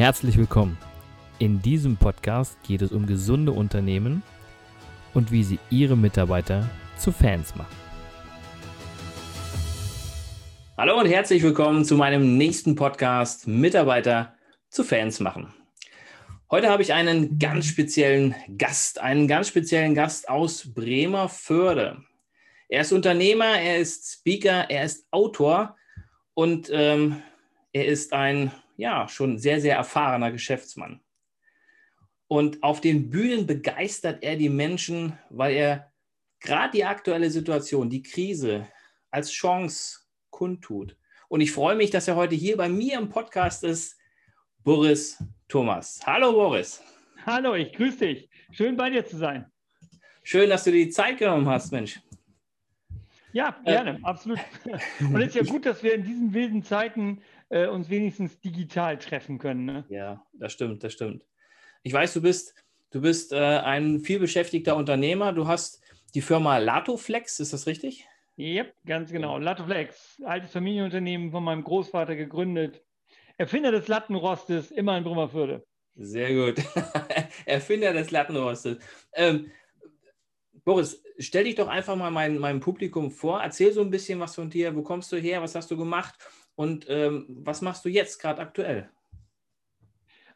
Herzlich willkommen. In diesem Podcast geht es um gesunde Unternehmen und wie sie ihre Mitarbeiter zu Fans machen. Hallo und herzlich willkommen zu meinem nächsten Podcast Mitarbeiter zu Fans machen. Heute habe ich einen ganz speziellen Gast, einen ganz speziellen Gast aus Bremerförde. Er ist Unternehmer, er ist Speaker, er ist Autor und ähm, er ist ein ja, schon sehr, sehr erfahrener Geschäftsmann. Und auf den Bühnen begeistert er die Menschen, weil er gerade die aktuelle Situation, die Krise als Chance kundtut. Und ich freue mich, dass er heute hier bei mir im Podcast ist, Boris Thomas. Hallo Boris. Hallo, ich grüße dich. Schön bei dir zu sein. Schön, dass du dir die Zeit genommen hast, Mensch. Ja, gerne, äh, absolut. Und es ist ja gut, dass wir in diesen wilden Zeiten äh, uns wenigstens digital treffen können. Ne? Ja, das stimmt, das stimmt. Ich weiß, du bist, du bist äh, ein vielbeschäftigter Unternehmer. Du hast die Firma Latoflex, ist das richtig? Ja, yep, ganz genau. Latoflex, altes Familienunternehmen von meinem Großvater gegründet. Erfinder des Lattenrostes, immer in Brummerfürde. Sehr gut. Erfinder des Lattenrostes. Ähm, Boris, stell dich doch einfach mal mein, meinem Publikum vor. Erzähl so ein bisschen was von dir. Wo kommst du her? Was hast du gemacht? Und ähm, was machst du jetzt gerade aktuell?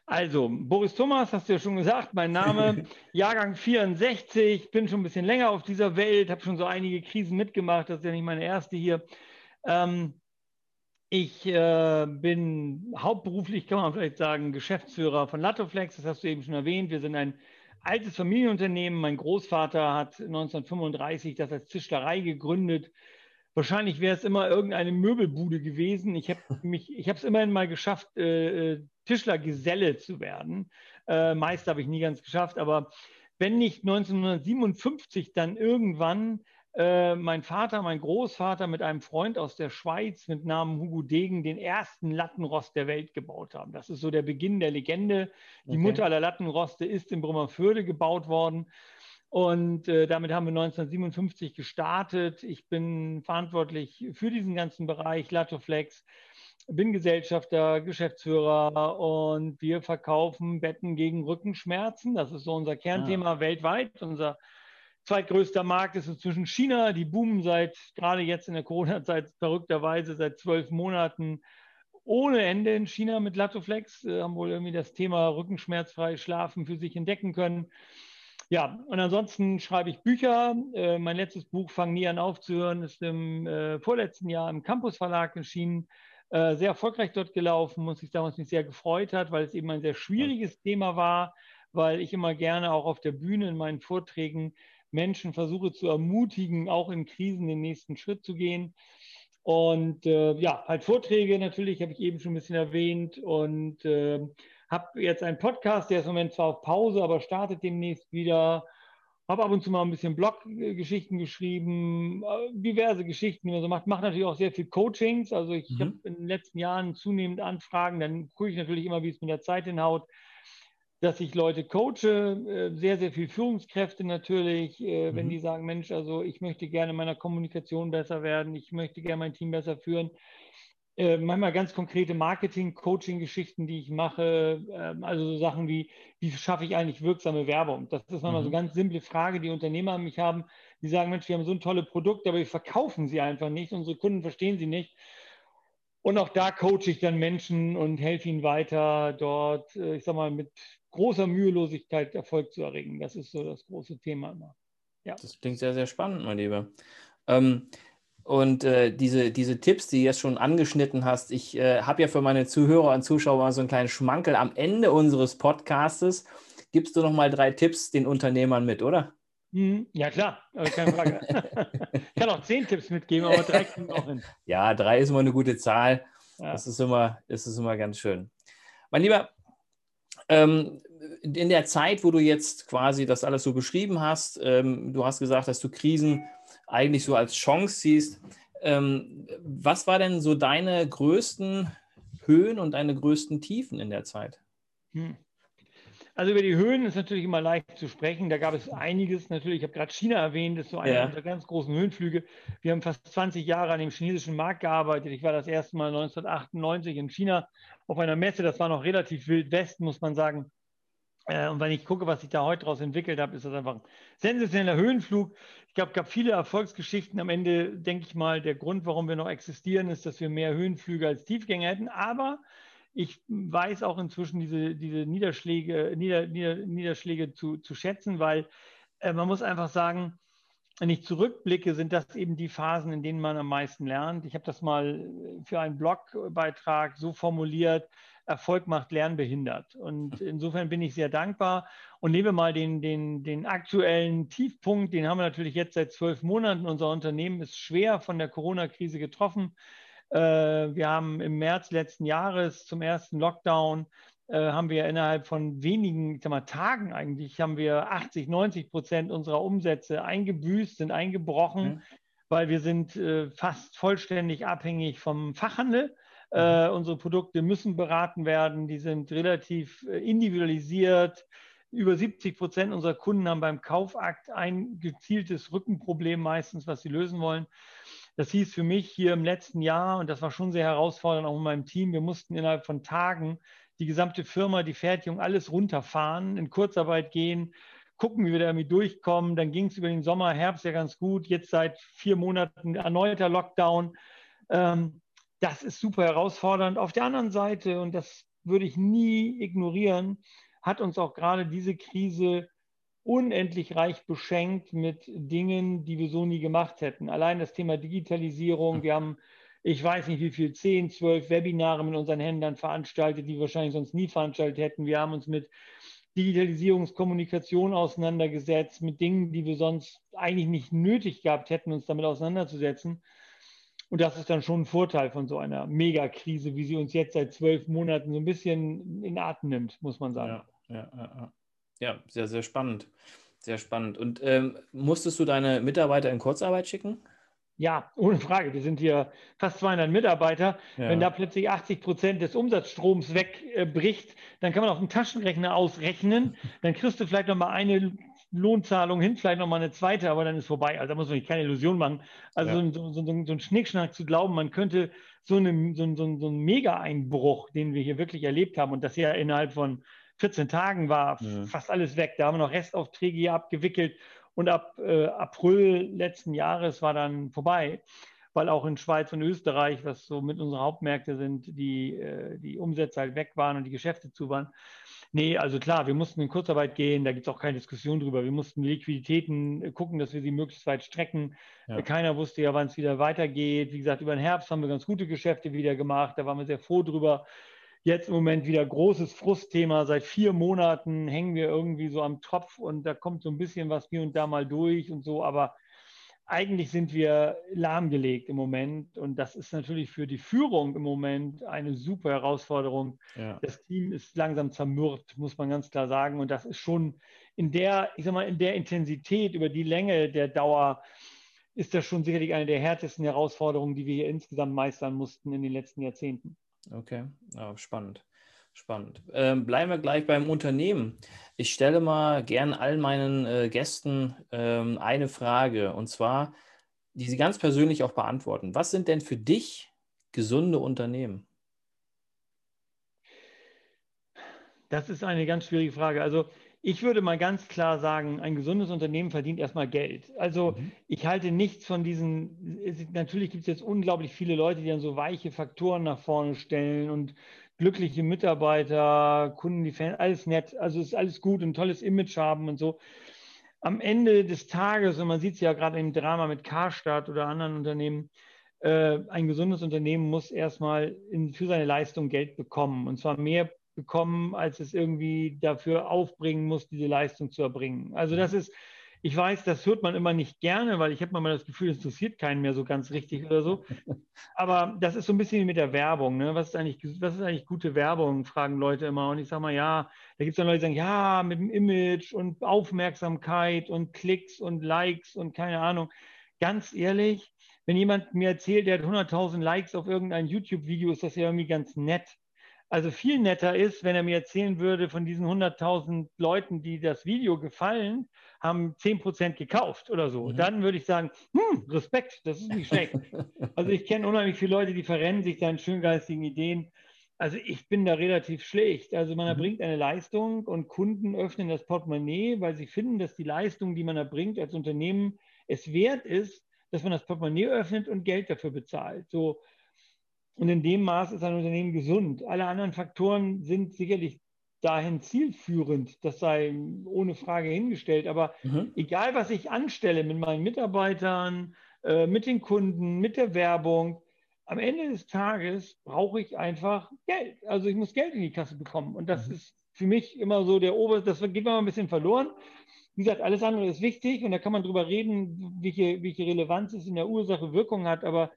Also, Boris Thomas, hast du ja schon gesagt, mein Name, Jahrgang 64, bin schon ein bisschen länger auf dieser Welt, habe schon so einige Krisen mitgemacht, das ist ja nicht meine erste hier. Ähm, ich äh, bin hauptberuflich, kann man vielleicht sagen, Geschäftsführer von Latoflex, das hast du eben schon erwähnt. Wir sind ein altes Familienunternehmen. Mein Großvater hat 1935 das als Tischlerei gegründet Wahrscheinlich wäre es immer irgendeine Möbelbude gewesen. Ich habe mich, ich habe es immerhin mal geschafft, äh, äh, Tischlergeselle zu werden. Äh, Meister habe ich nie ganz geschafft, aber wenn nicht 1957 dann irgendwann äh, mein Vater, mein Großvater mit einem Freund aus der Schweiz mit Namen Hugo Degen den ersten Lattenrost der Welt gebaut haben. Das ist so der Beginn der Legende. Die okay. Mutter aller Lattenroste ist in Brummerförde gebaut worden. Und äh, damit haben wir 1957 gestartet. Ich bin verantwortlich für diesen ganzen Bereich Latoflex, bin Gesellschafter, Geschäftsführer und wir verkaufen Betten gegen Rückenschmerzen. Das ist so unser Kernthema ah. weltweit. Unser zweitgrößter Markt ist inzwischen China. Die boomen seit, gerade jetzt in der Corona-Zeit, verrückterweise seit zwölf Monaten ohne Ende in China mit Latoflex, äh, haben wohl irgendwie das Thema rückenschmerzfrei schlafen für sich entdecken können. Ja, und ansonsten schreibe ich Bücher. Äh, mein letztes Buch, Fang nie an aufzuhören, ist im äh, vorletzten Jahr im Campus Verlag erschienen. Sehr erfolgreich dort gelaufen, und sich damals mich sehr gefreut hat, weil es eben ein sehr schwieriges Thema war, weil ich immer gerne auch auf der Bühne in meinen Vorträgen Menschen versuche zu ermutigen, auch in Krisen den nächsten Schritt zu gehen. Und äh, ja, halt Vorträge natürlich, habe ich eben schon ein bisschen erwähnt. Und äh, habe jetzt einen Podcast, der ist im Moment zwar auf Pause, aber startet demnächst wieder. Habe ab und zu mal ein bisschen Bloggeschichten geschrieben, äh, diverse Geschichten, die man so macht. Mache natürlich auch sehr viel Coachings. Also ich mhm. habe in den letzten Jahren zunehmend Anfragen. Dann gucke ich natürlich immer, wie es mit der Zeit hinhaut, dass ich Leute coache, äh, sehr, sehr viel Führungskräfte natürlich, äh, mhm. wenn die sagen, Mensch, also ich möchte gerne in meiner Kommunikation besser werden, ich möchte gerne mein Team besser führen äh, manchmal ganz konkrete Marketing-Coaching-Geschichten, die ich mache. Äh, also so Sachen wie, wie schaffe ich eigentlich wirksame Werbung? Das ist manchmal mhm. so eine ganz simple Frage, die Unternehmer an mich haben. Die sagen, Mensch, wir haben so ein tolles Produkt, aber wir verkaufen sie einfach nicht. Unsere Kunden verstehen sie nicht. Und auch da coache ich dann Menschen und helfe ihnen weiter, dort, äh, ich sag mal, mit großer Mühelosigkeit Erfolg zu erringen. Das ist so das große Thema immer. Ja. Das klingt sehr, sehr spannend, mein Lieber. Ähm, und äh, diese, diese Tipps, die du jetzt schon angeschnitten hast, ich äh, habe ja für meine Zuhörer und Zuschauer mal so einen kleinen Schmankel. Am Ende unseres Podcastes gibst du noch mal drei Tipps den Unternehmern mit, oder? Mhm. Ja, klar, keine Frage. ich kann auch zehn Tipps mitgeben, aber drei kommen auch hin. Ja, drei ist immer eine gute Zahl. Ja. Das, ist immer, das ist immer ganz schön. Mein Lieber, ähm, in der Zeit, wo du jetzt quasi das alles so beschrieben hast, ähm, du hast gesagt, dass du Krisen eigentlich so als Chance siehst. Ähm, was war denn so deine größten Höhen und deine größten Tiefen in der Zeit? Hm. Also über die Höhen ist natürlich immer leicht zu sprechen. Da gab es einiges natürlich. Ich habe gerade China erwähnt, das ist so einer ja. unserer ganz großen Höhenflüge. Wir haben fast 20 Jahre an dem chinesischen Markt gearbeitet. Ich war das erste Mal 1998 in China auf einer Messe. Das war noch relativ wild Westen, muss man sagen. Äh, und wenn ich gucke, was sich da heute daraus entwickelt habe, ist das einfach ein sensationeller Höhenflug. Ich glaube, es gab viele Erfolgsgeschichten. Am Ende denke ich mal, der Grund, warum wir noch existieren, ist, dass wir mehr Höhenflüge als Tiefgänge hätten. Aber ich weiß auch inzwischen diese, diese Niederschläge, Nieder, Nieder, Niederschläge zu, zu schätzen, weil äh, man muss einfach sagen, wenn ich zurückblicke, sind das eben die Phasen, in denen man am meisten lernt. Ich habe das mal für einen Blogbeitrag so formuliert, Erfolg macht Lernen behindert. Und insofern bin ich sehr dankbar. Und nehmen wir mal den, den, den aktuellen Tiefpunkt, den haben wir natürlich jetzt seit zwölf Monaten. Unser Unternehmen ist schwer von der Corona-Krise getroffen. Äh, wir haben im März letzten Jahres zum ersten Lockdown äh, haben wir innerhalb von wenigen mal, Tagen eigentlich, haben wir 80, 90 Prozent unserer Umsätze eingebüßt, sind eingebrochen, mhm. weil wir sind äh, fast vollständig abhängig vom Fachhandel. Äh, mhm. unsere Produkte müssen beraten werden, die sind relativ äh, individualisiert. Über 70 Prozent unserer Kunden haben beim Kaufakt ein gezieltes Rückenproblem meistens, was sie lösen wollen. Das hieß für mich hier im letzten Jahr, und das war schon sehr herausfordernd auch in meinem Team, wir mussten innerhalb von Tagen die gesamte Firma, die Fertigung, alles runterfahren, in Kurzarbeit gehen, gucken, wie wir damit durchkommen. Dann ging es über den Sommer, Herbst ja ganz gut. Jetzt seit vier Monaten erneuter Lockdown. Ähm, das ist super herausfordernd. Auf der anderen Seite, und das würde ich nie ignorieren, hat uns auch gerade diese Krise unendlich reich beschenkt mit Dingen, die wir so nie gemacht hätten. Allein das Thema Digitalisierung. Wir haben, ich weiß nicht wie viel, 10, 12 Webinare mit unseren Händlern veranstaltet, die wir wahrscheinlich sonst nie veranstaltet hätten. Wir haben uns mit Digitalisierungskommunikation auseinandergesetzt, mit Dingen, die wir sonst eigentlich nicht nötig gehabt hätten, uns damit auseinanderzusetzen. Und das ist dann schon ein Vorteil von so einer Megakrise, wie sie uns jetzt seit zwölf Monaten so ein bisschen in Atem nimmt, muss man sagen. Ja, ja, ja. Ja sehr, sehr spannend. Sehr spannend. Und ähm, musstest du deine Mitarbeiter in Kurzarbeit schicken? Ja, ohne Frage. Wir sind hier fast 200 Mitarbeiter. Ja. Wenn da plötzlich 80 Prozent des Umsatzstroms wegbricht, äh, dann kann man auf dem Taschenrechner ausrechnen. Dann kriegst du vielleicht noch mal eine Lohnzahlung hin, vielleicht noch mal eine zweite, aber dann ist vorbei. Also da muss man sich keine Illusion machen. Also ja. so, so, so, so, ein Schnickschnack zu glauben, man könnte so, eine, so, so, so einen Mega-Einbruch, den wir hier wirklich erlebt haben und das ja innerhalb von 14 Tagen war ja. fast alles weg. Da haben wir noch Restaufträge hier abgewickelt und ab äh, April letzten Jahres war dann vorbei, weil auch in Schweiz und Österreich, was so mit unseren Hauptmärkte sind, die, äh, die Umsätze halt weg waren und die Geschäfte zu waren. Nee, also klar, wir mussten in Kurzarbeit gehen, da gibt es auch keine Diskussion drüber. Wir mussten Liquiditäten äh, gucken, dass wir sie möglichst weit strecken. Ja. Keiner wusste ja, wann es wieder weitergeht. Wie gesagt, über den Herbst haben wir ganz gute Geschäfte wieder gemacht, da waren wir sehr froh drüber. Jetzt im Moment wieder großes Frustthema. Seit vier Monaten hängen wir irgendwie so am Tropf und da kommt so ein bisschen was hier und da mal durch und so, aber eigentlich sind wir lahmgelegt im Moment und das ist natürlich für die Führung im Moment eine super Herausforderung. Ja. Das Team ist langsam zermürbt, muss man ganz klar sagen und das ist schon in der, ich sag mal, in der Intensität über die Länge der Dauer ist das schon sicherlich eine der härtesten Herausforderungen, die wir hier insgesamt meistern mussten in den letzten Jahrzehnten. Okay, ja, spannend. Spannend. Ähm, bleiben wir gleich beim Unternehmen. Ich stelle mal gern all meinen äh, Gästen ähm, eine Frage und zwar, die sie ganz persönlich auch beantworten. Was sind denn für dich gesunde Unternehmen? Das ist eine ganz schwierige Frage. Also ich würde mal ganz klar sagen, ein gesundes Unternehmen verdient erstmal Geld. Also mhm. ich halte nichts von diesen, natürlich gibt es jetzt unglaublich viele Leute, die dann so weiche Faktoren nach vorne stellen und glückliche Mitarbeiter, Kunden, die Fans, alles nett. Also ist alles gut und ein tolles Image haben und so. Am Ende des Tages, und man sieht es ja gerade im Drama mit Karstadt oder anderen Unternehmen, äh, ein gesundes Unternehmen muss erstmal in, für seine Leistung Geld bekommen. Und zwar mehr bekommen, als es irgendwie dafür aufbringen muss, diese Leistung zu erbringen. Also das ist ich weiß, das hört man immer nicht gerne, weil ich habe mal das Gefühl, es interessiert keinen mehr so ganz richtig oder so. Aber das ist so ein bisschen wie mit der Werbung. Ne? Was, ist eigentlich, was ist eigentlich gute Werbung, fragen Leute immer. Und ich sage mal, ja, da gibt es dann Leute, die sagen, ja, mit dem Image und Aufmerksamkeit und Klicks und Likes und keine Ahnung. Ganz ehrlich, wenn jemand mir erzählt, der hat 100.000 Likes auf irgendein YouTube-Video, ist das ja irgendwie ganz nett. Also viel netter ist, wenn er mir erzählen würde, von diesen 100.000 Leuten, die das Video gefallen, haben 10% gekauft oder so. Mhm. Dann würde ich sagen, hm, Respekt, das ist nicht schlecht. also ich kenne unheimlich viele Leute, die verrennen sich da in schöngeistigen Ideen. Also ich bin da relativ schlecht. Also man mhm. erbringt eine Leistung und Kunden öffnen das Portemonnaie, weil sie finden, dass die Leistung, die man erbringt als Unternehmen, es wert ist, dass man das Portemonnaie öffnet und Geld dafür bezahlt. So, und in dem Maß ist ein Unternehmen gesund. Alle anderen Faktoren sind sicherlich dahin zielführend. Das sei ohne Frage hingestellt. Aber mhm. egal, was ich anstelle mit meinen Mitarbeitern, äh, mit den Kunden, mit der Werbung, am Ende des Tages brauche ich einfach Geld. Also ich muss Geld in die Kasse bekommen. Und das mhm. ist für mich immer so der oberste, das geht mal ein bisschen verloren. Wie gesagt, alles andere ist wichtig und da kann man drüber reden, welche, welche Relevanz es in der Ursache Wirkung hat. Aber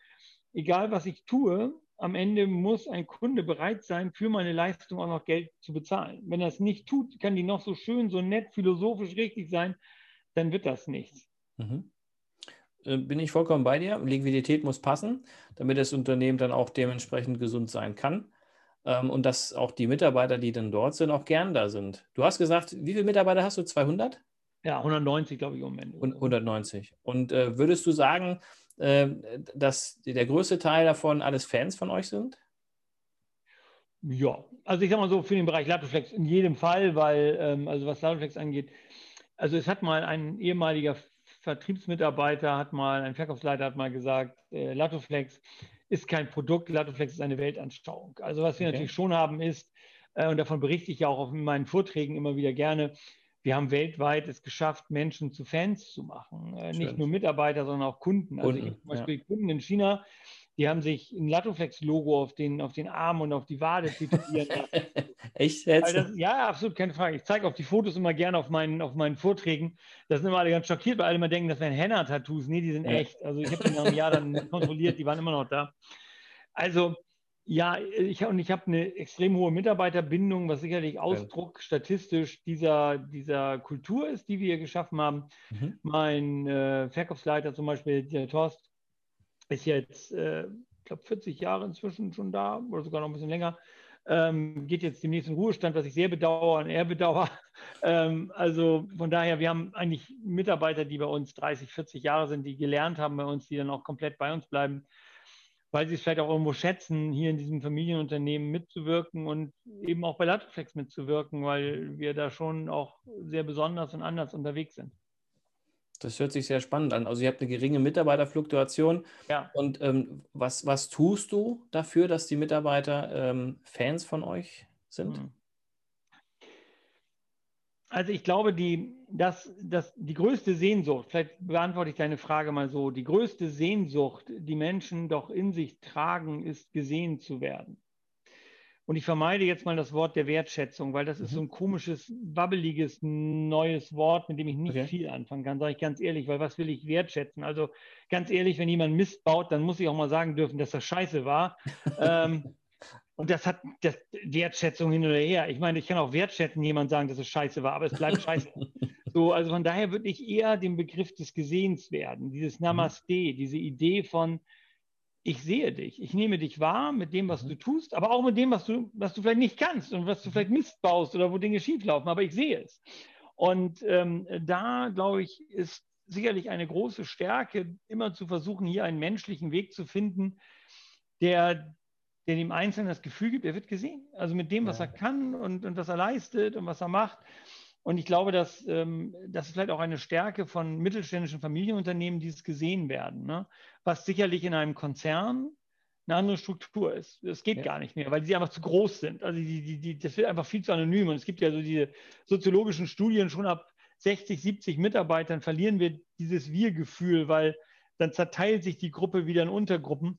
egal, was ich tue, am Ende muss ein Kunde bereit sein, für meine Leistung auch noch Geld zu bezahlen. Wenn er es nicht tut, kann die noch so schön, so nett, philosophisch richtig sein, dann wird das nichts. Mhm. Äh, bin ich vollkommen bei dir. Liquidität muss passen, damit das Unternehmen dann auch dementsprechend gesund sein kann. Ähm, und dass auch die Mitarbeiter, die dann dort sind, auch gern da sind. Du hast gesagt, wie viele Mitarbeiter hast du? 200? Ja, 190, glaube ich, im Moment. 190. Und äh, würdest du sagen, dass der größte Teil davon alles Fans von euch sind? Ja, also ich sage mal so, für den Bereich Latoflex in jedem Fall, weil, ähm, also was Latoflex angeht, also es hat mal ein ehemaliger Vertriebsmitarbeiter, hat mal, ein Verkaufsleiter hat mal gesagt, äh, Latoflex ist kein Produkt, Latoflex ist eine Weltanschauung. Also was wir okay. natürlich schon haben ist, äh, und davon berichte ich ja auch auf meinen Vorträgen immer wieder gerne, wir haben weltweit es geschafft, Menschen zu Fans zu machen. Äh, nicht nur Mitarbeiter, sondern auch Kunden. Also Kunden, ich zum Beispiel ja. Kunden in China, die haben sich ein Latoflex-Logo auf den, auf den Arm und auf die Wade tätowiert. Echt jetzt? Das, ja, absolut, keine Frage. Ich zeige auf die Fotos immer gerne auf meinen, auf meinen Vorträgen. Da sind immer alle ganz schockiert, weil alle immer denken, das wären Henna-Tattoos. Nee, die sind ja. echt. Also ich habe die nach einem Jahr dann kontrolliert, die waren immer noch da. Also ja, ich, und ich habe eine extrem hohe Mitarbeiterbindung, was sicherlich Ausdruck statistisch dieser, dieser Kultur ist, die wir hier geschaffen haben. Mhm. Mein äh, Verkaufsleiter zum Beispiel, der Torst, ist jetzt, äh, ich glaube, 40 Jahre inzwischen schon da oder sogar noch ein bisschen länger. Ähm, geht jetzt demnächst in Ruhestand, was ich sehr bedauere und er bedauere. Ähm, also von daher, wir haben eigentlich Mitarbeiter, die bei uns 30, 40 Jahre sind, die gelernt haben bei uns, die dann auch komplett bei uns bleiben weil sie es vielleicht auch irgendwo schätzen, hier in diesem Familienunternehmen mitzuwirken und eben auch bei Latoflex mitzuwirken, weil wir da schon auch sehr besonders und anders unterwegs sind. Das hört sich sehr spannend an. Also ihr habt eine geringe Mitarbeiterfluktuation. Ja. Und ähm, was, was tust du dafür, dass die Mitarbeiter ähm, Fans von euch sind? Hm. Also ich glaube, die, dass, dass die größte Sehnsucht, vielleicht beantworte ich deine Frage mal so, die größte Sehnsucht, die Menschen doch in sich tragen, ist gesehen zu werden. Und ich vermeide jetzt mal das Wort der Wertschätzung, weil das mhm. ist so ein komisches, wabbeliges, neues Wort, mit dem ich nicht okay. viel anfangen kann, sage ich ganz ehrlich, weil was will ich wertschätzen? Also ganz ehrlich, wenn jemand Mist baut, dann muss ich auch mal sagen dürfen, dass das scheiße war. ähm, und das hat das Wertschätzung hin oder her. Ich meine, ich kann auch wertschätzen, jemand sagen, dass es scheiße war, aber es bleibt scheiße. so, also von daher würde ich eher den Begriff des Gesehens werden, dieses mhm. Namaste, diese Idee von, ich sehe dich, ich nehme dich wahr mit dem, was mhm. du tust, aber auch mit dem, was du, was du vielleicht nicht kannst und was du vielleicht Mist baust oder wo Dinge schieflaufen, aber ich sehe es. Und ähm, da, glaube ich, ist sicherlich eine große Stärke, immer zu versuchen, hier einen menschlichen Weg zu finden, der der dem Einzelnen das Gefühl gibt, er wird gesehen. Also mit dem, was ja. er kann und, und was er leistet und was er macht. Und ich glaube, dass ähm, das ist vielleicht auch eine Stärke von mittelständischen Familienunternehmen, die es gesehen werden. Ne? Was sicherlich in einem Konzern eine andere Struktur ist. Das geht ja. gar nicht mehr, weil sie einfach zu groß sind. Also die, die, die, das wird einfach viel zu anonym. Und es gibt ja so diese soziologischen Studien, schon ab 60, 70 Mitarbeitern verlieren wir dieses Wir-Gefühl, weil dann zerteilt sich die Gruppe wieder in Untergruppen.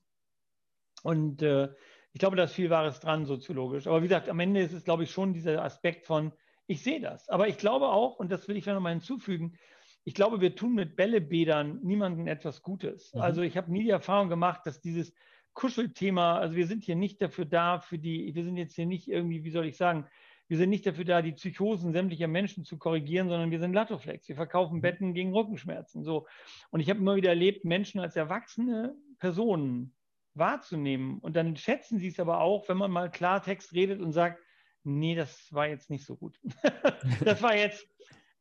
Und äh, ich glaube, da ist viel Wahres dran, soziologisch. Aber wie gesagt, am Ende ist es, glaube ich, schon dieser Aspekt von, ich sehe das. Aber ich glaube auch, und das will ich noch mal hinzufügen, ich glaube, wir tun mit Bällebädern niemandem etwas Gutes. Mhm. Also ich habe nie die Erfahrung gemacht, dass dieses Kuschelthema, also wir sind hier nicht dafür da, für die, wir sind jetzt hier nicht irgendwie, wie soll ich sagen, wir sind nicht dafür da, die Psychosen sämtlicher Menschen zu korrigieren, sondern wir sind Latoflex. Wir verkaufen mhm. Betten gegen Rückenschmerzen. So. Und ich habe immer wieder erlebt, Menschen als erwachsene Personen wahrzunehmen. Und dann schätzen sie es aber auch, wenn man mal Klartext redet und sagt, nee, das war jetzt nicht so gut. das war jetzt,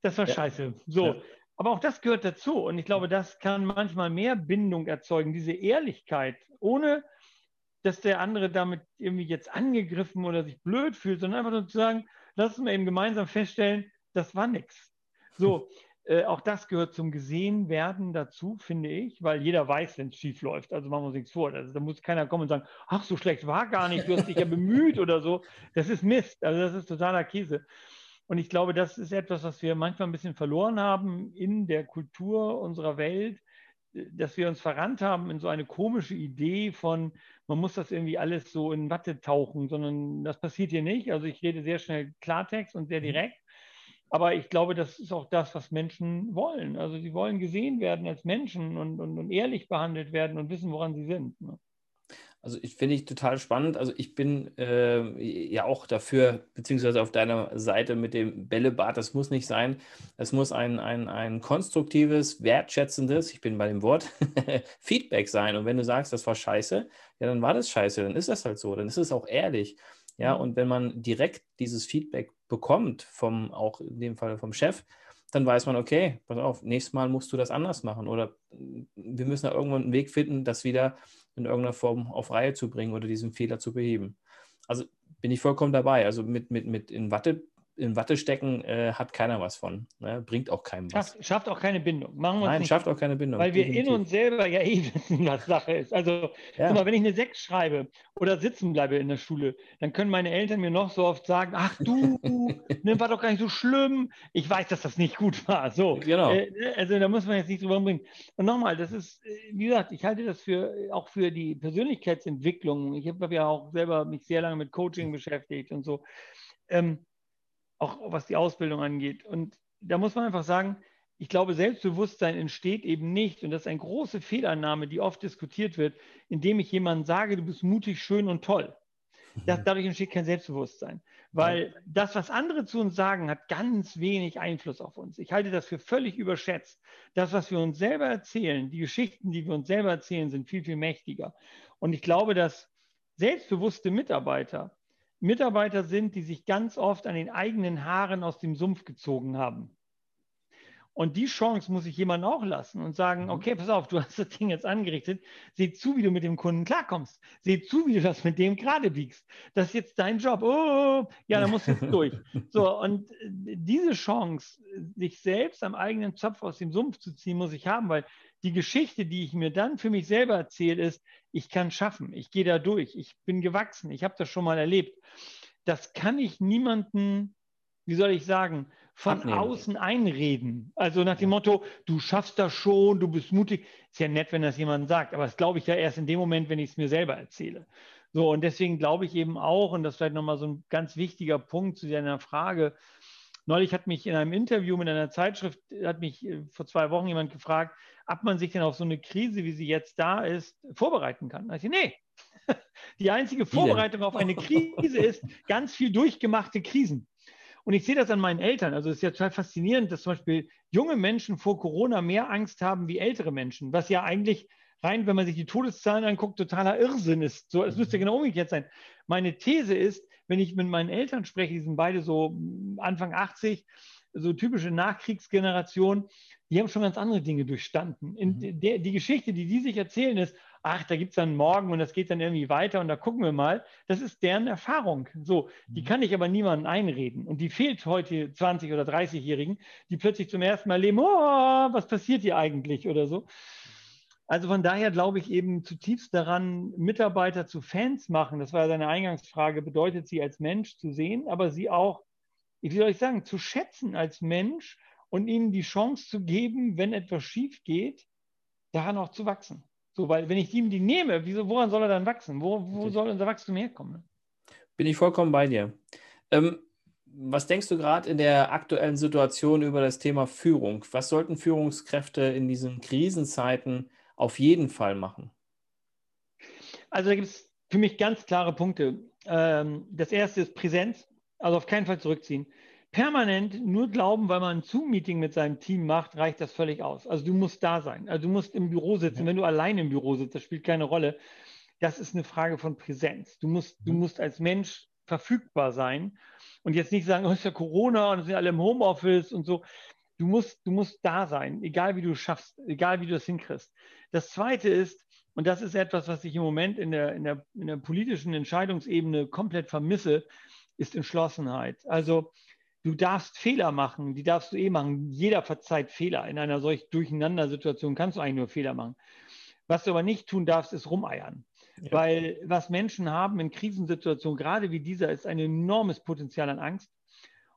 das war ja. scheiße. So. Ja. Aber auch das gehört dazu. Und ich glaube, das kann manchmal mehr Bindung erzeugen, diese Ehrlichkeit, ohne dass der andere damit irgendwie jetzt angegriffen oder sich blöd fühlt, sondern einfach nur zu sagen, lass uns mal eben gemeinsam feststellen, das war nichts. So, äh, auch das gehört zum Gesehenwerden dazu, finde ich, weil jeder weiß, wenn es schief läuft. Also machen wir uns nichts vor. Also, da muss keiner kommen und sagen, ach, so schlecht war gar nicht, du hast dich ja bemüht oder so. Das ist Mist. Also das ist totaler Käse. Und ich glaube, das ist etwas, was wir manchmal ein bisschen verloren haben in der Kultur unserer Welt, dass wir uns verrannt haben in so eine komische Idee von, man muss das irgendwie alles so in Watte tauchen, sondern das passiert hier nicht. Also ich rede sehr schnell Klartext und sehr mhm. direkt. Aber ich glaube, das ist auch das, was Menschen wollen. Also sie wollen gesehen werden als Menschen und, und, und ehrlich behandelt werden und wissen, woran sie sind. Ne? Also ich finde ich total spannend. Also ich bin äh, ja auch dafür, beziehungsweise auf deiner Seite mit dem Bällebad, das muss nicht sein. Es muss ein, ein, ein konstruktives, wertschätzendes, ich bin bei dem Wort, Feedback sein. Und wenn du sagst, das war scheiße, ja, dann war das scheiße, dann ist das halt so, dann ist es auch ehrlich. Ja, mhm. und wenn man direkt dieses Feedback bekommt, vom, auch in dem Fall vom Chef, dann weiß man, okay, pass auf, nächstes Mal musst du das anders machen. Oder wir müssen da irgendwann einen Weg finden, das wieder in irgendeiner Form auf Reihe zu bringen oder diesen Fehler zu beheben. Also bin ich vollkommen dabei. Also mit, mit, mit in Watte in Watte stecken äh, hat keiner was von. Ne? Bringt auch keinem was. Schafft, schafft auch keine Bindung. Machen Nein, schafft auch keine Bindung. Weil wir definitiv. in uns selber ja eh wissen, was Sache ist. Also, ja. mal, wenn ich eine 6 schreibe oder sitzen bleibe in der Schule, dann können meine Eltern mir noch so oft sagen: Ach du, ne, war doch gar nicht so schlimm. Ich weiß, dass das nicht gut war. So. Genau. Äh, ne, also, da muss man jetzt nicht drüber bringen. Und nochmal, das ist, äh, wie gesagt, ich halte das für auch für die Persönlichkeitsentwicklung. Ich habe ja auch selber mich sehr lange mit Coaching beschäftigt und so. Ähm, auch was die Ausbildung angeht. Und da muss man einfach sagen, ich glaube, Selbstbewusstsein entsteht eben nicht, und das ist eine große Fehlannahme, die oft diskutiert wird, indem ich jemandem sage, du bist mutig, schön und toll. Das, dadurch entsteht kein Selbstbewusstsein, weil das, was andere zu uns sagen, hat ganz wenig Einfluss auf uns. Ich halte das für völlig überschätzt. Das, was wir uns selber erzählen, die Geschichten, die wir uns selber erzählen, sind viel, viel mächtiger. Und ich glaube, dass selbstbewusste Mitarbeiter Mitarbeiter sind, die sich ganz oft an den eigenen Haaren aus dem Sumpf gezogen haben. Und die Chance muss ich jemandem auch lassen und sagen, mhm. okay, pass auf, du hast das Ding jetzt angerichtet, seh zu, wie du mit dem Kunden klarkommst. Seh zu, wie du das mit dem gerade biegst. Das ist jetzt dein Job. Oh, ja, da musst du jetzt durch. So, und diese Chance, sich selbst am eigenen Zopf aus dem Sumpf zu ziehen, muss ich haben, weil die Geschichte, die ich mir dann für mich selber erzähle, ist, ich kann schaffen, ich gehe da durch, ich bin gewachsen, ich habe das schon mal erlebt. Das kann ich niemanden, wie soll ich sagen, von Abnehmen. außen einreden. Also nach dem Motto, du schaffst das schon, du bist mutig. Ist ja nett, wenn das jemand sagt, aber das glaube ich ja erst in dem Moment, wenn ich es mir selber erzähle. So, und deswegen glaube ich eben auch, und das ist vielleicht nochmal so ein ganz wichtiger Punkt zu deiner Frage, Neulich hat mich in einem Interview mit einer Zeitschrift, hat mich äh, vor zwei Wochen jemand gefragt, ob man sich denn auf so eine Krise, wie sie jetzt da ist, vorbereiten kann. Da ich, nee, die einzige Vorbereitung auf eine Krise ist ganz viel durchgemachte Krisen. Und ich sehe das an meinen Eltern. Also es ist ja total faszinierend, dass zum Beispiel junge Menschen vor Corona mehr Angst haben wie ältere Menschen, was ja eigentlich rein, wenn man sich die Todeszahlen anguckt, totaler Irrsinn ist. So, es müsste genau umgekehrt sein. Meine These ist, wenn ich mit meinen Eltern spreche, die sind beide so Anfang 80, so typische Nachkriegsgeneration, die haben schon ganz andere Dinge durchstanden. Mhm. Der, die Geschichte, die die sich erzählen, ist, ach, da gibt es dann morgen und das geht dann irgendwie weiter und da gucken wir mal. Das ist deren Erfahrung. So, die mhm. kann ich aber niemandem einreden. Und die fehlt heute 20- oder 30-Jährigen, die plötzlich zum ersten Mal leben, oh, was passiert hier eigentlich oder so. Also von daher glaube ich eben zutiefst daran, Mitarbeiter zu Fans machen. Das war ja seine Eingangsfrage, bedeutet sie als Mensch zu sehen, aber sie auch, wie soll ich sagen, zu schätzen als Mensch und ihnen die Chance zu geben, wenn etwas schief geht, daran auch zu wachsen. So, weil wenn ich ihm die nehme, wieso, woran soll er dann wachsen? Wo, wo soll unser Wachstum herkommen? Bin ich vollkommen bei dir. Ähm, was denkst du gerade in der aktuellen Situation über das Thema Führung? Was sollten Führungskräfte in diesen Krisenzeiten auf jeden Fall machen? Also da gibt es für mich ganz klare Punkte. Ähm, das erste ist Präsenz, also auf keinen Fall zurückziehen. Permanent nur glauben, weil man ein Zoom-Meeting mit seinem Team macht, reicht das völlig aus. Also du musst da sein. Also du musst im Büro sitzen. Wenn du allein im Büro sitzt, das spielt keine Rolle. das ist eine Frage von Präsenz. Du musst, du mhm. musst als Mensch verfügbar sein und jetzt nicht sagen, oh, ist ja Corona und sind alle im Homeoffice und so. Du musst, du musst da sein, egal wie du es schaffst, egal wie du es hinkriegst. Das Zweite ist, und das ist etwas, was ich im Moment in der, in der, in der politischen Entscheidungsebene komplett vermisse, ist Entschlossenheit. Also du darfst Fehler machen, die darfst du eh machen. Jeder verzeiht Fehler. In einer solch Durcheinander-Situation kannst du eigentlich nur Fehler machen. Was du aber nicht tun darfst, ist rumeiern. Ja. Weil was Menschen haben in Krisensituationen, gerade wie dieser, ist ein enormes Potenzial an Angst.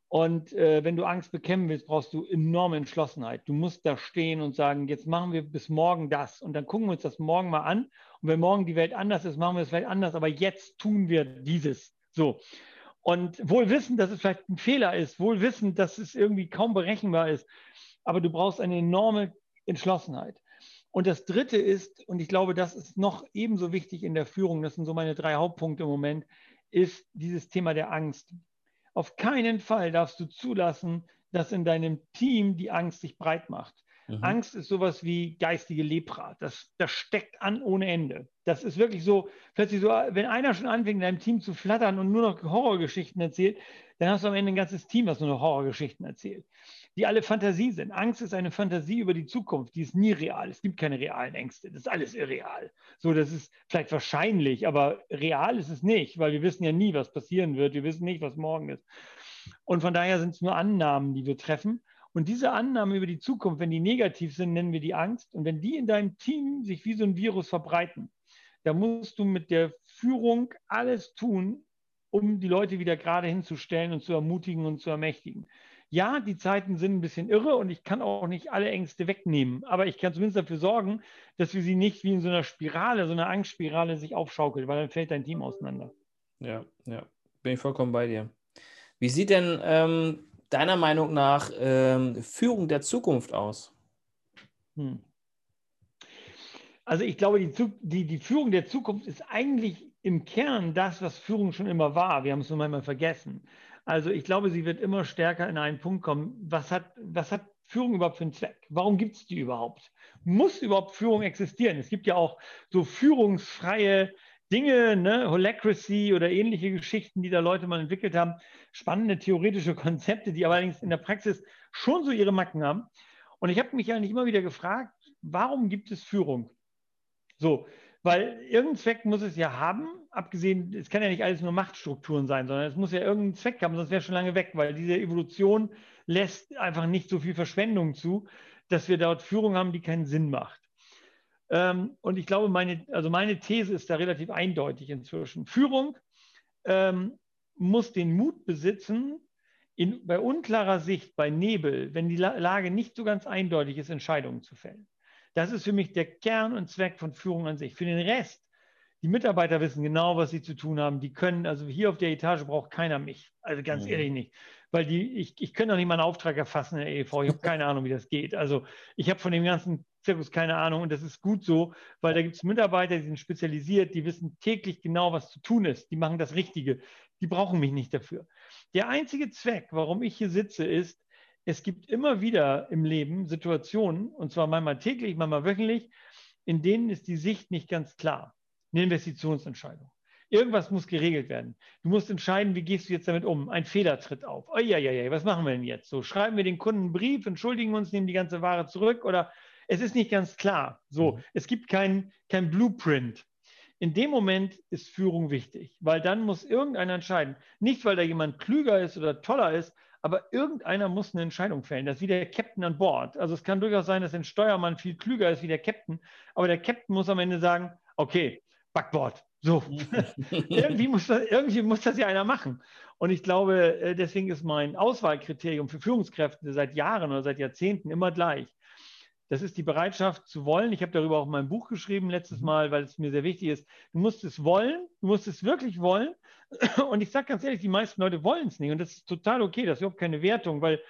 Und äh, wenn du Angst bekämpfen willst, brauchst du enorme Entschlossenheit. Du musst da stehen und sagen, jetzt machen wir bis morgen das. Und dann gucken wir uns das morgen mal an. Und wenn morgen die Welt anders ist, machen wir es vielleicht anders. Aber jetzt tun wir dieses. So. Und wohl wissen, dass es vielleicht ein Fehler ist, wohl wissen, dass es irgendwie kaum berechenbar ist. Aber du brauchst eine enorme Entschlossenheit. Und das Dritte ist, und ich glaube, das ist noch ebenso wichtig in der Führung, das sind so meine drei Hauptpunkte im Moment, ist dieses Thema der Angst. Auf keinen Fall darfst du zulassen, dass in deinem Team die Angst sich breit macht. Mhm. Angst ist sowas wie geistige Lepra. Das, das steckt an ohne Ende. Das ist wirklich so, plötzlich so, wenn einer schon anfängt, in deinem Team zu flattern und nur noch Horrorgeschichten erzählt, dann hast du am Ende ein ganzes Team, was nur noch Horrorgeschichten erzählt die alle Fantasie sind. Angst ist eine Fantasie über die Zukunft, die ist nie real. Es gibt keine realen Ängste. Das ist alles irreal. So, das ist vielleicht wahrscheinlich, aber real ist es nicht, weil wir wissen ja nie, was passieren wird. Wir wissen nicht, was morgen ist. Und von daher sind es nur Annahmen, die wir treffen. Und diese Annahmen über die Zukunft, wenn die negativ sind, nennen wir die Angst. Und wenn die in deinem Team sich wie so ein Virus verbreiten, dann musst du mit der Führung alles tun, um die Leute wieder gerade hinzustellen und zu ermutigen und zu ermächtigen ja, die Zeiten sind ein bisschen irre und ich kann auch nicht alle Ängste wegnehmen, aber ich kann zumindest dafür sorgen, dass wir sie nicht wie in so einer Spirale, so einer Angstspirale sich aufschaukelt, weil dann fällt dein Team auseinander. Ja, ja, bin ich vollkommen bei dir. Wie sieht denn ähm, deiner Meinung nach ähm, Führung der Zukunft aus? Hm. Also ich glaube, die, die, die Führung der Zukunft ist eigentlich im Kern das, was Führung schon immer war. Wir haben es nur manchmal vergessen. Also ich glaube, sie wird immer stärker in einen Punkt kommen. Was hat, was hat Führung überhaupt für einen Zweck? Warum gibt es die überhaupt? Muss überhaupt Führung existieren? Es gibt ja auch so führungsfreie Dinge, ne? Holacracy oder ähnliche Geschichten, die da Leute mal entwickelt haben. Spannende theoretische Konzepte, die allerdings in der Praxis schon so ihre Macken haben. Und ich habe mich eigentlich immer wieder gefragt, warum gibt es Führung? So, weil irgendeinen Zweck muss es ja haben, abgesehen, es kann ja nicht alles nur Machtstrukturen sein, sondern es muss ja irgendeinen Zweck haben, sonst wäre schon lange weg, weil diese Evolution lässt einfach nicht so viel Verschwendung zu, dass wir dort Führung haben, die keinen Sinn macht. Ähm, und ich glaube, meine, also meine These ist da relativ eindeutig inzwischen. Führung ähm, muss den Mut besitzen, in, bei unklarer Sicht, bei Nebel, wenn die Lage nicht so ganz eindeutig ist, Entscheidungen zu fällen. Das ist für mich der Kern und Zweck von Führung an sich. Für den Rest, die Mitarbeiter wissen genau, was sie zu tun haben. Die können, also hier auf der Etage braucht keiner mich. Also ganz mhm. ehrlich nicht. Weil die, ich, ich kann doch nicht mal einen Auftrag erfassen in der EV. Ich habe keine Ahnung, wie das geht. Also ich habe von dem ganzen Zirkus keine Ahnung und das ist gut so, weil da gibt es Mitarbeiter, die sind spezialisiert, die wissen täglich genau, was zu tun ist. Die machen das Richtige. Die brauchen mich nicht dafür. Der einzige Zweck, warum ich hier sitze, ist, es gibt immer wieder im Leben Situationen, und zwar manchmal täglich, manchmal wöchentlich, in denen ist die Sicht nicht ganz klar. Eine Investitionsentscheidung. Irgendwas muss geregelt werden. Du musst entscheiden, wie gehst du jetzt damit um? Ein Fehler tritt auf. Oh, ja, ja, ja, was machen wir denn jetzt? So, schreiben wir den Kunden einen Brief, entschuldigen uns, nehmen die ganze Ware zurück oder es ist nicht ganz klar. So, mhm. es gibt kein, kein Blueprint. In dem Moment ist Führung wichtig, weil dann muss irgendeiner entscheiden. Nicht, weil da jemand klüger ist oder toller ist, aber irgendeiner muss eine Entscheidung fällen. Das ist wie der Captain an Bord. Also es kann durchaus sein, dass ein Steuermann viel klüger ist wie der Captain, aber der Captain muss am Ende sagen, okay, Backbord. So. irgendwie, muss das, irgendwie muss das ja einer machen. Und ich glaube, äh, deswegen ist mein Auswahlkriterium für Führungskräfte seit Jahren oder seit Jahrzehnten immer gleich. Das ist die Bereitschaft zu wollen. Ich habe darüber auch mein Buch geschrieben letztes mhm. Mal, weil es mir sehr wichtig ist. Du musst es wollen, du musst es wirklich wollen. Und ich sage ganz ehrlich, die meisten Leute wollen es nicht. Und das ist total okay, das ist überhaupt keine Wertung, weil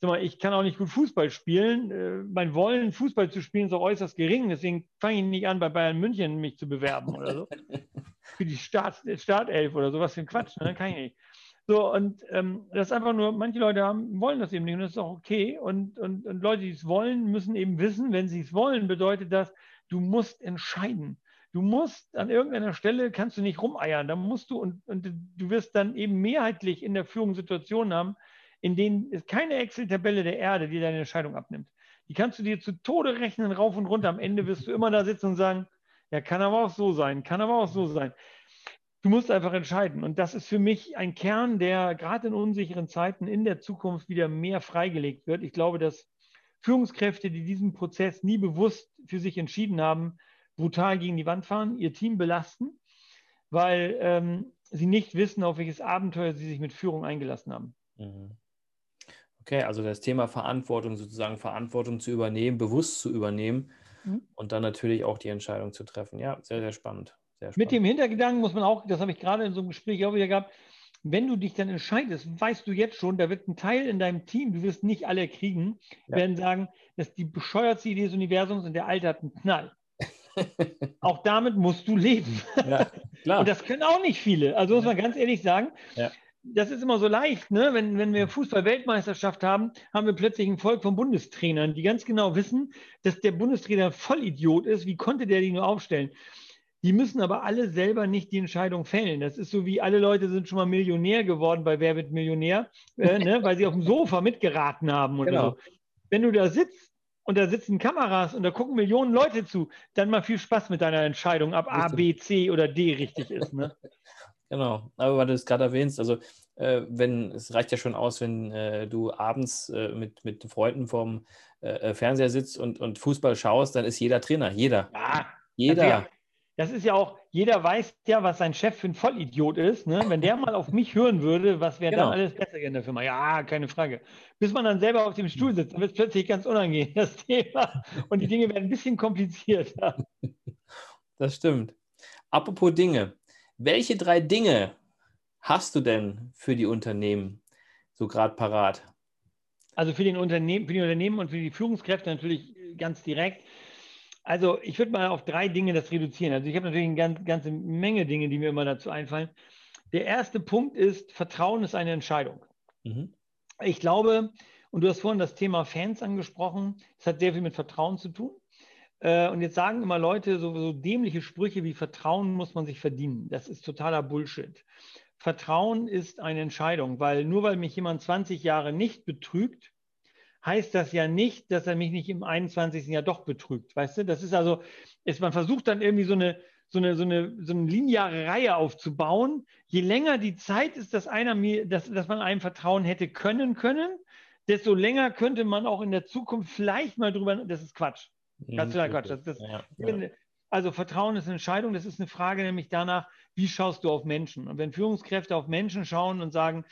sag mal, ich kann auch nicht gut Fußball spielen. Äh, mein Wollen, Fußball zu spielen, ist auch äußerst gering. Deswegen fange ich nicht an, bei Bayern München mich zu bewerben oder so. Für die Start, Startelf oder sowas für ein Quatsch. Ne? Kann ich nicht. So, und ähm, das ist einfach nur, manche Leute haben, wollen das eben nicht und das ist auch okay. Und, und, und Leute, die es wollen, müssen eben wissen, wenn sie es wollen, bedeutet das, du musst entscheiden. Du musst an irgendeiner Stelle, kannst du nicht rumeiern. Da musst du und, und du wirst dann eben mehrheitlich in der Führung Situationen haben, in denen es keine Excel-Tabelle der Erde, die deine Entscheidung abnimmt. Die kannst du dir zu Tode rechnen, rauf und runter. Am Ende wirst du immer da sitzen und sagen, ja, kann aber auch so sein, kann aber auch so sein. Du musst einfach entscheiden. Und das ist für mich ein Kern, der gerade in unsicheren Zeiten in der Zukunft wieder mehr freigelegt wird. Ich glaube, dass Führungskräfte, die diesen Prozess nie bewusst für sich entschieden haben, brutal gegen die Wand fahren, ihr Team belasten, weil ähm, sie nicht wissen, auf welches Abenteuer sie sich mit Führung eingelassen haben. Mhm. Okay, also das Thema Verantwortung, sozusagen Verantwortung zu übernehmen, bewusst zu übernehmen mhm. und dann natürlich auch die Entscheidung zu treffen. Ja, sehr, sehr spannend. Mit dem Hintergedanken muss man auch, das habe ich gerade in so einem Gespräch auch wieder gehabt, wenn du dich dann entscheidest, weißt du jetzt schon, da wird ein Teil in deinem Team, du wirst nicht alle kriegen, ja. werden sagen, das ist die bescheuertste Idee des Universums und der Alte hat einen Knall. auch damit musst du leben. Ja, klar. Und das können auch nicht viele. Also muss man ganz ehrlich sagen, ja. das ist immer so leicht, ne? wenn, wenn wir Fußball-Weltmeisterschaft haben, haben wir plötzlich ein Volk von Bundestrainern, die ganz genau wissen, dass der Bundestrainer Vollidiot ist. Wie konnte der die nur aufstellen? Die müssen aber alle selber nicht die Entscheidung fällen. Das ist so wie alle Leute sind schon mal Millionär geworden bei Wer wird Millionär, äh, ne? weil sie auf dem Sofa mitgeraten haben. Und genau. so. Wenn du da sitzt und da sitzen Kameras und da gucken Millionen Leute zu, dann mal viel Spaß mit deiner Entscheidung, ob A, B, C oder D richtig ist. Ne? Genau, aber weil du es gerade erwähnst, also äh, wenn, es reicht ja schon aus, wenn äh, du abends äh, mit, mit Freunden vorm äh, äh, Fernseher sitzt und, und Fußball schaust, dann ist jeder Trainer, jeder. Ja, jeder das ist ja auch, jeder weiß ja, was sein Chef für ein Vollidiot ist. Ne? Wenn der mal auf mich hören würde, was wäre genau. dann alles besser in der Firma? Ja, keine Frage. Bis man dann selber auf dem Stuhl sitzt, dann wird es plötzlich ganz unangenehm, das Thema. Und die Dinge werden ein bisschen komplizierter. Das stimmt. Apropos Dinge. Welche drei Dinge hast du denn für die Unternehmen so gerade parat? Also für, den Unternehmen, für die Unternehmen und für die Führungskräfte natürlich ganz direkt. Also ich würde mal auf drei Dinge das reduzieren. Also ich habe natürlich eine ganz, ganze Menge Dinge, die mir immer dazu einfallen. Der erste Punkt ist, Vertrauen ist eine Entscheidung. Mhm. Ich glaube, und du hast vorhin das Thema Fans angesprochen, das hat sehr viel mit Vertrauen zu tun. Äh, und jetzt sagen immer Leute so, so dämliche Sprüche wie Vertrauen muss man sich verdienen. Das ist totaler Bullshit. Vertrauen ist eine Entscheidung, weil nur weil mich jemand 20 Jahre nicht betrügt, heißt das ja nicht, dass er mich nicht im 21. Jahr doch betrügt. Weißt du, das ist also, ist, man versucht dann irgendwie so eine, so eine, so eine, so eine lineare Reihe aufzubauen. Je länger die Zeit ist, dass einer mir, dass, dass man einem vertrauen hätte können können, desto länger könnte man auch in der Zukunft vielleicht mal drüber, das ist Quatsch. Ganz klar Quatsch. Das, das, ja, ja. Also Vertrauen ist eine Entscheidung, das ist eine Frage nämlich danach, wie schaust du auf Menschen? Und wenn Führungskräfte auf Menschen schauen und sagen,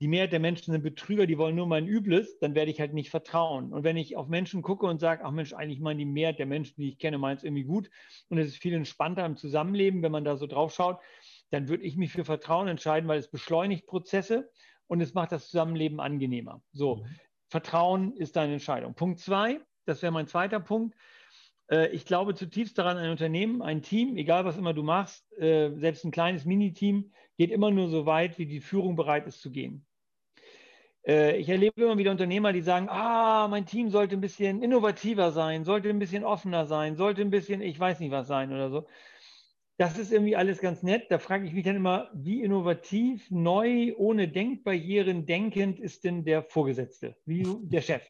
die Mehrheit der Menschen sind Betrüger, die wollen nur mein Übles, dann werde ich halt nicht vertrauen. Und wenn ich auf Menschen gucke und sage, ach Mensch, eigentlich meinen die Mehrheit der Menschen, die ich kenne, meint es irgendwie gut und es ist viel entspannter im Zusammenleben, wenn man da so drauf schaut, dann würde ich mich für Vertrauen entscheiden, weil es beschleunigt Prozesse und es macht das Zusammenleben angenehmer. So, mhm. Vertrauen ist deine Entscheidung. Punkt zwei, das wäre mein zweiter Punkt. Äh, ich glaube zutiefst daran, ein Unternehmen, ein Team, egal was immer du machst, äh, selbst ein kleines Miniteam, geht immer nur so weit, wie die Führung bereit ist zu gehen. Äh, ich erlebe immer wieder Unternehmer, die sagen, ah, mein Team sollte ein bisschen innovativer sein, sollte ein bisschen offener sein, sollte ein bisschen, ich weiß nicht was sein oder so. Das ist irgendwie alles ganz nett. Da frage ich mich dann immer, wie innovativ, neu, ohne Denkbarrieren denkend ist denn der Vorgesetzte, wie der Chef?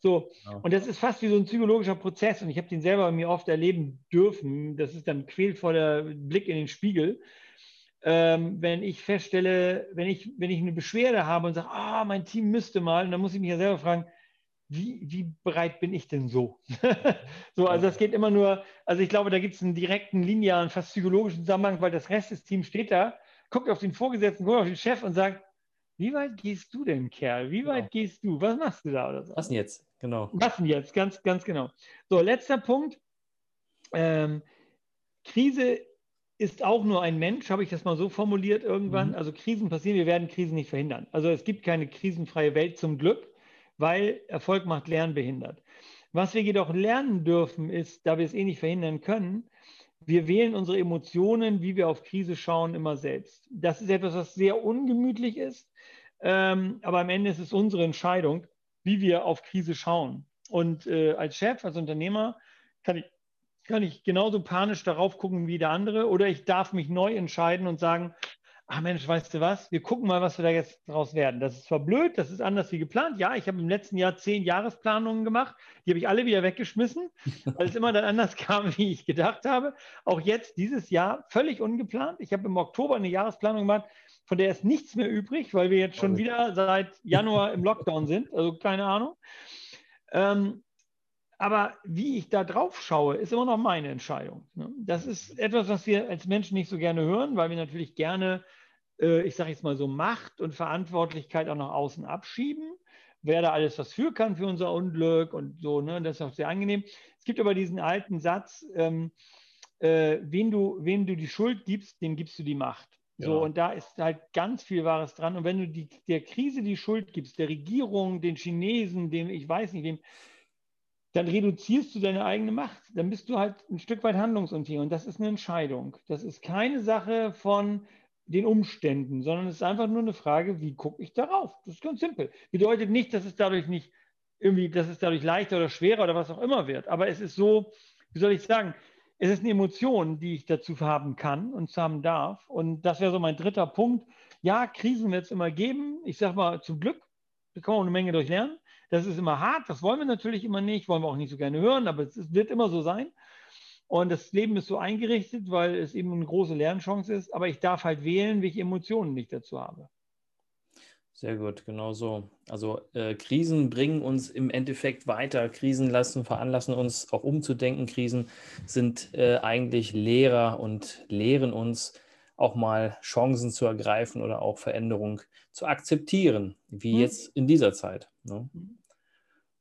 So, und das ist fast wie so ein psychologischer Prozess und ich habe den selber bei mir oft erleben dürfen. Das ist dann quälvoller Blick in den Spiegel ähm, wenn ich feststelle, wenn ich, wenn ich eine Beschwerde habe und sage, ah, mein Team müsste mal, und dann muss ich mich ja selber fragen, wie, wie bereit bin ich denn so? so, also das geht immer nur, also ich glaube, da gibt es einen direkten, linearen, fast psychologischen Zusammenhang, weil das Rest des Teams steht da, guckt auf den Vorgesetzten, guckt auf den Chef und sagt, wie weit gehst du denn, Kerl? Wie weit genau. gehst du? Was machst du da? Oder so? Was denn jetzt? Genau. Was denn jetzt? Ganz, ganz genau. So, letzter Punkt. Ähm, Krise ist auch nur ein Mensch, habe ich das mal so formuliert irgendwann. Mhm. Also Krisen passieren, wir werden Krisen nicht verhindern. Also es gibt keine krisenfreie Welt zum Glück, weil Erfolg macht Lernen behindert. Was wir jedoch lernen dürfen, ist, da wir es eh nicht verhindern können, wir wählen unsere Emotionen, wie wir auf Krise schauen, immer selbst. Das ist etwas, was sehr ungemütlich ist, ähm, aber am Ende ist es unsere Entscheidung, wie wir auf Krise schauen. Und äh, als Chef, als Unternehmer kann ich kann ich genauso panisch darauf gucken wie der andere oder ich darf mich neu entscheiden und sagen, ach Mensch, weißt du was, wir gucken mal, was wir da jetzt draus werden. Das ist zwar blöd, das ist anders wie geplant. Ja, ich habe im letzten Jahr zehn Jahresplanungen gemacht, die habe ich alle wieder weggeschmissen, weil es immer dann anders kam, wie ich gedacht habe. Auch jetzt dieses Jahr völlig ungeplant. Ich habe im Oktober eine Jahresplanung gemacht, von der ist nichts mehr übrig, weil wir jetzt schon wieder seit Januar im Lockdown sind, also keine Ahnung. Ähm, aber wie ich da drauf schaue, ist immer noch meine Entscheidung. Ne? Das ist etwas, was wir als Menschen nicht so gerne hören, weil wir natürlich gerne, äh, ich sage jetzt mal so, Macht und Verantwortlichkeit auch nach außen abschieben. Wer da alles was für kann für unser Unglück und so, ne? das ist auch sehr angenehm. Es gibt aber diesen alten Satz, ähm, äh, wen, du, wen du die Schuld gibst, dem gibst du die Macht. So, ja. und da ist halt ganz viel Wahres dran. Und wenn du die, der Krise die Schuld gibst, der Regierung, den Chinesen, dem, ich weiß nicht, dem, dann reduzierst du deine eigene Macht. Dann bist du halt ein Stück weit handlungsunfähig. Und das ist eine Entscheidung. Das ist keine Sache von den Umständen, sondern es ist einfach nur eine Frage, wie gucke ich darauf? Das ist ganz simpel. Bedeutet nicht, dass es dadurch nicht irgendwie, dass es dadurch leichter oder schwerer oder was auch immer wird. Aber es ist so, wie soll ich sagen, es ist eine Emotion, die ich dazu haben kann und haben darf. Und das wäre so mein dritter Punkt. Ja, Krisen wird es immer geben. Ich sage mal, zum Glück, da kann man eine Menge durchlernen. Das ist immer hart, das wollen wir natürlich immer nicht, wollen wir auch nicht so gerne hören, aber es wird immer so sein. Und das Leben ist so eingerichtet, weil es eben eine große Lernchance ist, aber ich darf halt wählen, welche Emotionen ich dazu habe. Sehr gut, genau so. Also äh, Krisen bringen uns im Endeffekt weiter. Krisen lassen, veranlassen uns auch umzudenken. Krisen sind äh, eigentlich Lehrer und lehren uns auch mal Chancen zu ergreifen oder auch Veränderung zu akzeptieren, wie hm. jetzt in dieser Zeit. Ne? Mhm.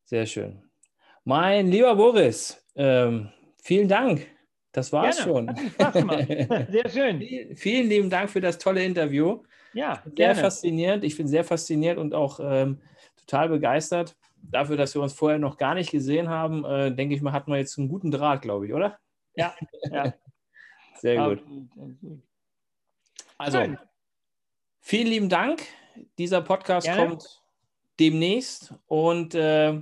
Sehr schön. Mein lieber Boris, ähm, vielen Dank. Das war's gerne. schon. Hat Spaß gemacht. Sehr schön. vielen lieben Dank für das tolle Interview. Ja, sehr gerne. faszinierend. Ich bin sehr fasziniert und auch ähm, total begeistert. Dafür, dass wir uns vorher noch gar nicht gesehen haben, äh, denke ich mal, hatten wir jetzt einen guten Draht, glaube ich, oder? Ja, ja. Sehr gut. Also, Nein. vielen lieben Dank. Dieser Podcast gerne. kommt demnächst und äh,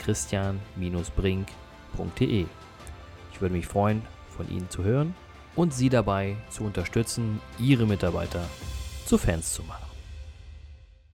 christian-brink.de. Ich würde mich freuen, von Ihnen zu hören und Sie dabei zu unterstützen, Ihre Mitarbeiter zu Fans zu machen.